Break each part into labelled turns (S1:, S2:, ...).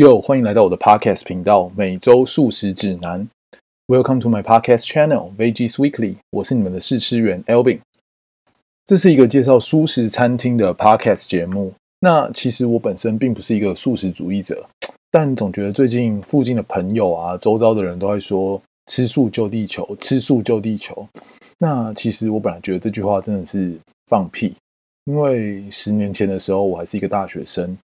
S1: 又欢迎来到我的 Podcast 频道，每周素食指南。Welcome to my podcast channel, Veggies Weekly。我是你们的试吃员 Elvin。这是一个介绍素食餐厅的 Podcast 节目。那其实我本身并不是一个素食主义者，但总觉得最近附近的朋友啊，周遭的人都在说“吃素救地球，吃素救地球”。那其实我本来觉得这句话真的是放屁，因为十年前的时候，我还是一个大学生。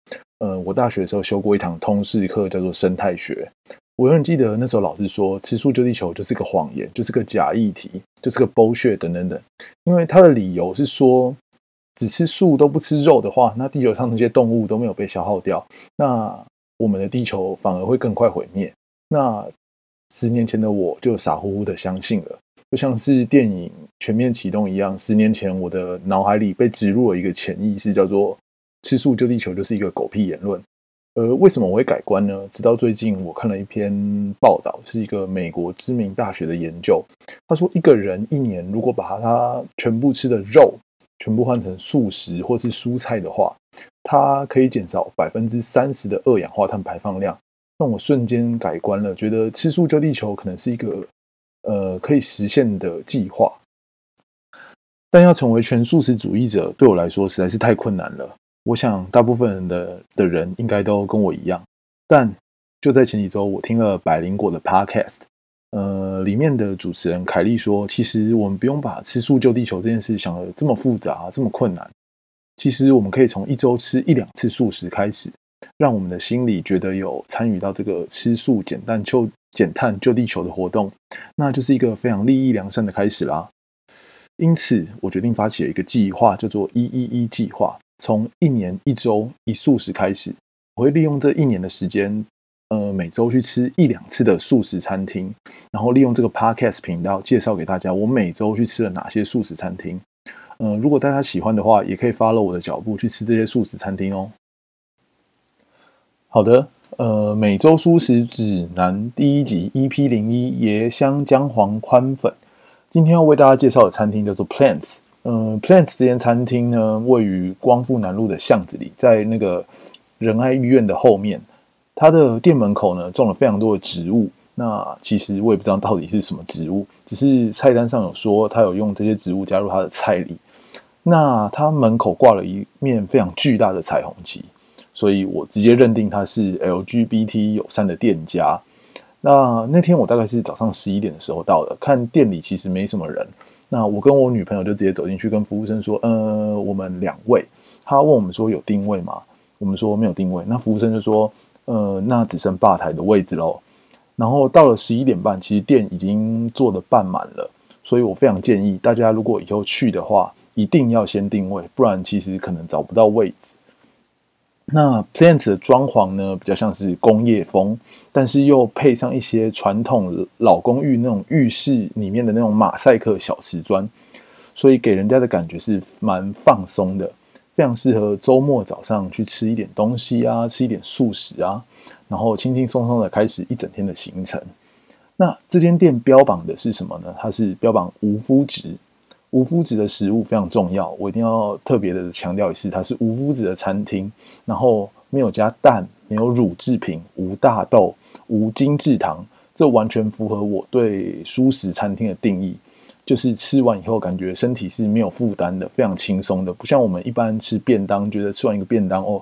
S1: 呃，我大学的时候修过一堂通识课，叫做生态学。我永远记得那时候老师说，吃素救地球就是个谎言，就是个假议题，就是个 bullshit 等等等。因为他的理由是说，只吃素都不吃肉的话，那地球上那些动物都没有被消耗掉，那我们的地球反而会更快毁灭。那十年前的我就傻乎乎的相信了，就像是电影全面启动一样。十年前我的脑海里被植入了一个潜意识，叫做。吃素救地球就是一个狗屁言论，而为什么我会改观呢？直到最近，我看了一篇报道，是一个美国知名大学的研究。他说，一个人一年如果把他全部吃的肉全部换成素食或是蔬菜的话，他可以减少百分之三十的二氧化碳排放量。让我瞬间改观了，觉得吃素救地球可能是一个呃可以实现的计划。但要成为全素食主义者，对我来说实在是太困难了。我想，大部分的的人应该都跟我一样。但就在前几周，我听了百灵果的 Podcast，呃，里面的主持人凯莉说，其实我们不用把吃素救地球这件事想的这么复杂、这么困难。其实我们可以从一周吃一两次素食开始，让我们的心里觉得有参与到这个吃素减碳救减碳救地球的活动，那就是一个非常利益良善的开始啦。因此，我决定发起了一个计划，叫做“一一一计划”。从一年一周一素食开始，我会利用这一年的时间，呃，每周去吃一两次的素食餐厅，然后利用这个 podcast 频道介绍给大家我每周去吃了哪些素食餐厅。呃，如果大家喜欢的话，也可以 follow 我的脚步去吃这些素食餐厅哦。好的，呃，每周素食指南第一集 EP 零一椰香姜黄宽粉，今天要为大家介绍的餐厅叫做 Plants。嗯，Plants 这间餐厅呢，位于光复南路的巷子里，在那个仁爱医院的后面。它的店门口呢，种了非常多的植物。那其实我也不知道到底是什么植物，只是菜单上有说他有用这些植物加入他的菜里。那他门口挂了一面非常巨大的彩虹旗，所以我直接认定他是 LGBT 友善的店家。那那天我大概是早上十一点的时候到的，看店里其实没什么人。那我跟我女朋友就直接走进去，跟服务生说：“呃，我们两位。”他问我们说：“有定位吗？”我们说：“没有定位。”那服务生就说：“呃，那只剩吧台的位置喽。”然后到了十一点半，其实店已经坐的半满了，所以我非常建议大家，如果以后去的话，一定要先定位，不然其实可能找不到位置。那 Plant 的装潢呢，比较像是工业风，但是又配上一些传统老公寓那种浴室里面的那种马赛克小瓷砖，所以给人家的感觉是蛮放松的，非常适合周末早上去吃一点东西啊，吃一点素食啊，然后轻轻松松的开始一整天的行程。那这间店标榜的是什么呢？它是标榜无麸质。无麸质的食物非常重要，我一定要特别的强调一次，它是无麸质的餐厅，然后没有加蛋，没有乳制品，无大豆，无精制糖，这完全符合我对素食餐厅的定义，就是吃完以后感觉身体是没有负担的，非常轻松的，不像我们一般吃便当，觉得吃完一个便当哦，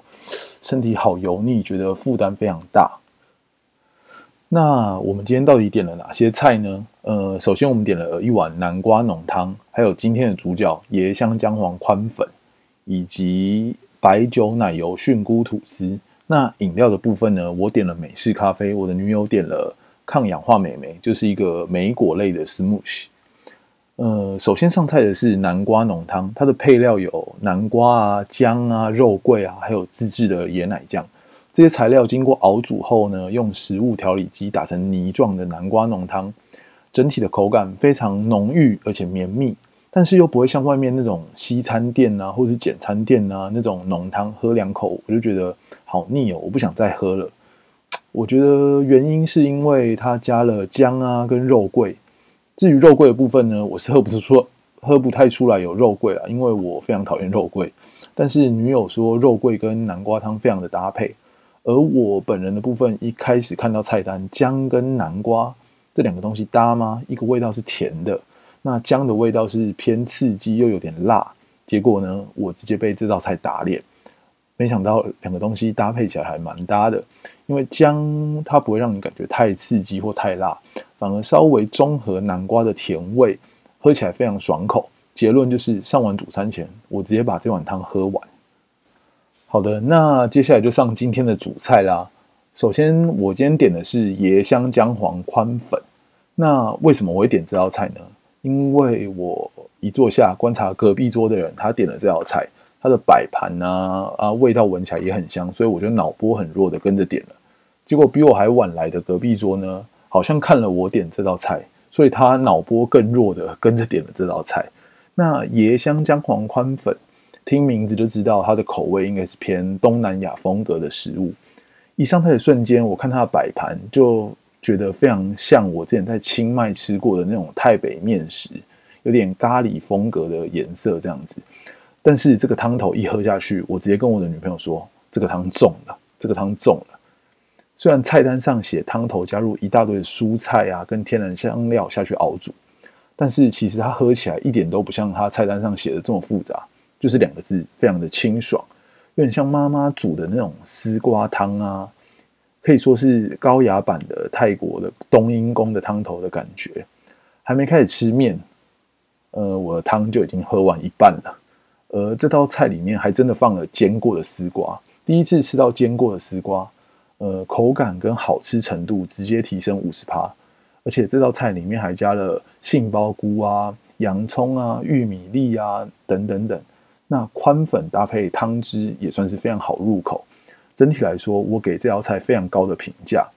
S1: 身体好油腻，觉得负担非常大。那我们今天到底点了哪些菜呢？呃，首先我们点了一碗南瓜浓汤，还有今天的主角椰香姜黄宽粉，以及白酒奶油菌菇吐司。那饮料的部分呢，我点了美式咖啡，我的女友点了抗氧化美眉，就是一个莓果类的 smoothie。呃，首先上菜的是南瓜浓汤，它的配料有南瓜啊、姜啊、肉桂啊，还有自制的椰奶酱。这些材料经过熬煮后呢，用食物调理机打成泥状的南瓜浓汤，整体的口感非常浓郁而且绵密，但是又不会像外面那种西餐店啊或者是简餐店啊那种浓汤，喝两口我就觉得好腻哦，我不想再喝了。我觉得原因是因为它加了姜啊跟肉桂，至于肉桂的部分呢，我是喝不出，喝不太出来有肉桂啊，因为我非常讨厌肉桂。但是女友说肉桂跟南瓜汤非常的搭配。而我本人的部分，一开始看到菜单，姜跟南瓜这两个东西搭吗？一个味道是甜的，那姜的味道是偏刺激又有点辣。结果呢，我直接被这道菜打脸。没想到两个东西搭配起来还蛮搭的，因为姜它不会让你感觉太刺激或太辣，反而稍微中和南瓜的甜味，喝起来非常爽口。结论就是上完主餐前，我直接把这碗汤喝完。好的，那接下来就上今天的主菜啦。首先，我今天点的是椰香姜黄宽粉。那为什么我会点这道菜呢？因为我一坐下观察隔壁桌的人，他点了这道菜，他的摆盘啊啊，味道闻起来也很香，所以我就脑波很弱的跟着点了。结果比我还晚来的隔壁桌呢，好像看了我点这道菜，所以他脑波更弱的跟着点了这道菜。那椰香姜黄宽粉。听名字就知道它的口味应该是偏东南亚风格的食物。一上菜的瞬间，我看它的摆盘就觉得非常像我之前在清迈吃过的那种泰北面食，有点咖喱风格的颜色这样子。但是这个汤头一喝下去，我直接跟我的女朋友说：“这个汤重了，这个汤重了。”虽然菜单上写汤头加入一大堆蔬菜啊，跟天然香料下去熬煮，但是其实它喝起来一点都不像它菜单上写的这么复杂。就是两个字，非常的清爽，有点像妈妈煮的那种丝瓜汤啊，可以说是高雅版的泰国的冬阴功的汤头的感觉。还没开始吃面，呃，我的汤就已经喝完一半了。而这道菜里面还真的放了煎过的丝瓜，第一次吃到煎过的丝瓜，呃，口感跟好吃程度直接提升五十趴。而且这道菜里面还加了杏鲍菇啊、洋葱啊、玉米粒啊等等等。那宽粉搭配汤汁也算是非常好入口。整体来说，我给这道菜非常高的评价，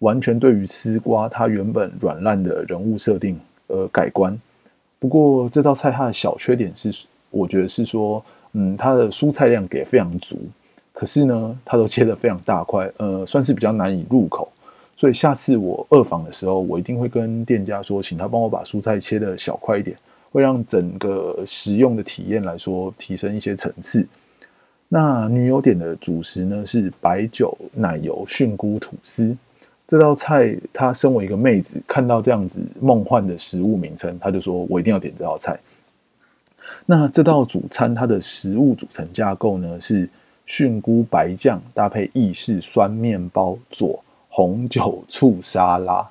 S1: 完全对于丝瓜它原本软烂的人物设定而改观。不过这道菜它的小缺点是，我觉得是说，嗯，它的蔬菜量给非常足，可是呢，它都切得非常大块，呃，算是比较难以入口。所以下次我二访的时候，我一定会跟店家说，请他帮我把蔬菜切的小块一点。会让整个食用的体验来说提升一些层次。那女友点的主食呢是白酒奶油菌菇吐司。这道菜，她身为一个妹子，看到这样子梦幻的食物名称，她就说我一定要点这道菜。那这道主餐它的食物组成架构呢是菌菇白酱搭配意式酸面包佐红酒醋沙拉。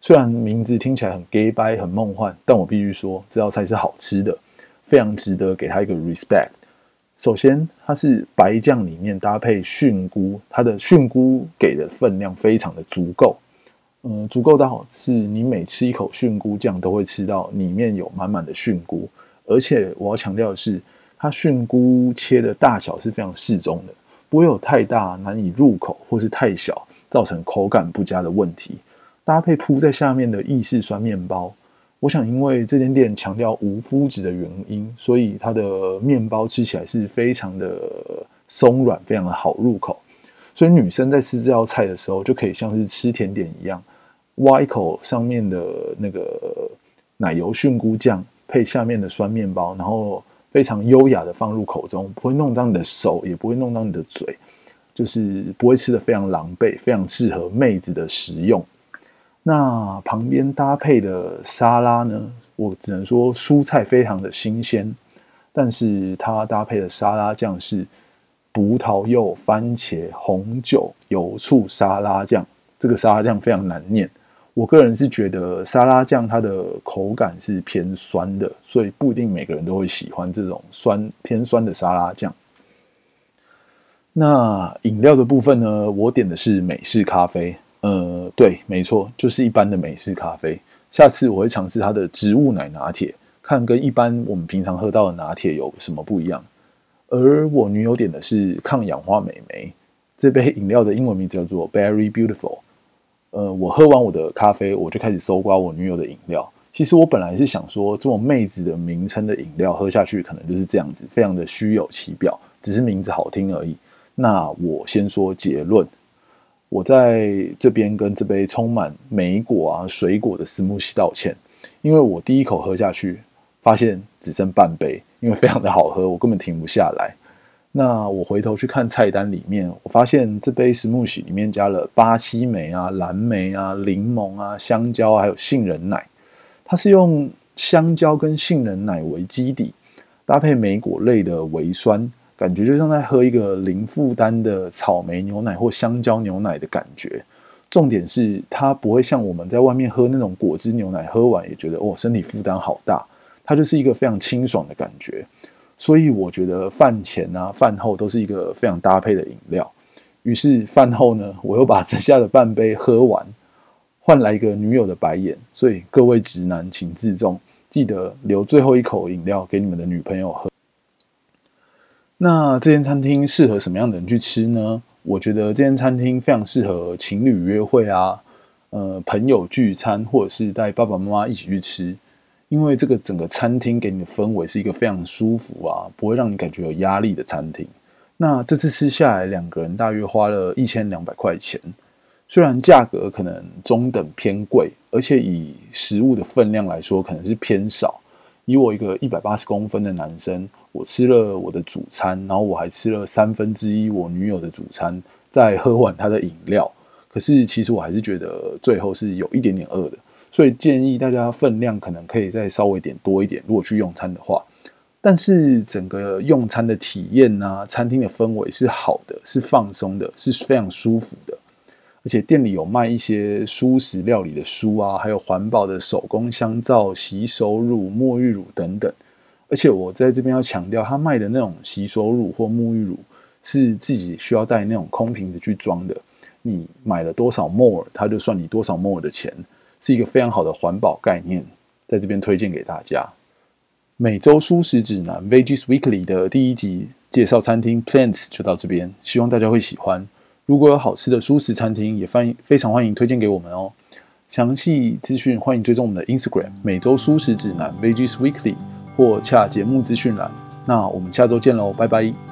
S1: 虽然名字听起来很 gay 白很梦幻，但我必须说这道菜是好吃的，非常值得给他一个 respect。首先，它是白酱里面搭配菌菇，它的菌菇给的分量非常的足够，嗯，足够到是你每吃一口菌菇酱都会吃到里面有满满的菌菇，而且我要强调的是，它菌菇切的大小是非常适中的，不会有太大难以入口或是太小造成口感不佳的问题。搭配铺在下面的意式酸面包，我想因为这间店强调无麸质的原因，所以它的面包吃起来是非常的松软，非常的好入口。所以女生在吃这道菜的时候，就可以像是吃甜点一样，挖一口上面的那个奶油菌菇酱，配下面的酸面包，然后非常优雅的放入口中，不会弄脏你的手，也不会弄脏你的嘴，就是不会吃的非常狼狈，非常适合妹子的食用。那旁边搭配的沙拉呢？我只能说蔬菜非常的新鲜，但是它搭配的沙拉酱是葡萄柚、番茄、红酒、油醋沙拉酱。这个沙拉酱非常难念，我个人是觉得沙拉酱它的口感是偏酸的，所以不一定每个人都会喜欢这种酸偏酸的沙拉酱。那饮料的部分呢？我点的是美式咖啡。呃，对，没错，就是一般的美式咖啡。下次我会尝试它的植物奶拿铁，看跟一般我们平常喝到的拿铁有什么不一样。而我女友点的是抗氧化美眉，这杯饮料的英文名叫做 Berry Beautiful。呃，我喝完我的咖啡，我就开始搜刮我女友的饮料。其实我本来是想说，这种妹子的名称的饮料喝下去，可能就是这样子，非常的虚有其表，只是名字好听而已。那我先说结论。我在这边跟这杯充满莓果啊水果的斯慕西道歉，因为我第一口喝下去，发现只剩半杯，因为非常的好喝，我根本停不下来。那我回头去看菜单里面，我发现这杯石木喜里面加了巴西莓啊、蓝莓啊、柠檬啊、香蕉，还有杏仁奶。它是用香蕉跟杏仁奶为基底，搭配莓果类的微酸，感觉就像在喝一个零负担的草莓牛奶或香蕉牛奶的感觉。重点是它不会像我们在外面喝那种果汁牛奶，喝完也觉得哦身体负担好大。它就是一个非常清爽的感觉。所以我觉得饭前啊、饭后都是一个非常搭配的饮料。于是饭后呢，我又把剩下的半杯喝完，换来一个女友的白眼。所以各位直男请自重，记得留最后一口饮料给你们的女朋友喝。那这间餐厅适合什么样的人去吃呢？我觉得这间餐厅非常适合情侣约会啊，呃，朋友聚餐，或者是带爸爸妈妈一起去吃。因为这个整个餐厅给你的氛围是一个非常舒服啊，不会让你感觉有压力的餐厅。那这次吃下来，两个人大约花了一千两百块钱，虽然价格可能中等偏贵，而且以食物的分量来说，可能是偏少。以我一个一百八十公分的男生，我吃了我的主餐，然后我还吃了三分之一我女友的主餐，再喝完她的饮料。可是其实我还是觉得最后是有一点点饿的。所以建议大家分量可能可以再稍微点多一点，如果去用餐的话。但是整个用餐的体验啊，餐厅的氛围是好的，是放松的，是非常舒服的。而且店里有卖一些舒食料理的书啊，还有环保的手工香皂、洗手乳、沐浴乳等等。而且我在这边要强调，他卖的那种洗手乳或沐浴乳是自己需要带那种空瓶子去装的。你买了多少 more，他就算你多少 more 的钱。是一个非常好的环保概念，在这边推荐给大家。每周舒食指南 Veggies Weekly 的第一集介绍餐厅 Plants 就到这边，希望大家会喜欢。如果有好吃的舒食餐厅，也欢迎非常欢迎推荐给我们哦。详细资讯欢迎追踪我们的 Instagram 每周舒食指南 Veggies Weekly 或洽节目资讯栏。那我们下周见喽，拜拜。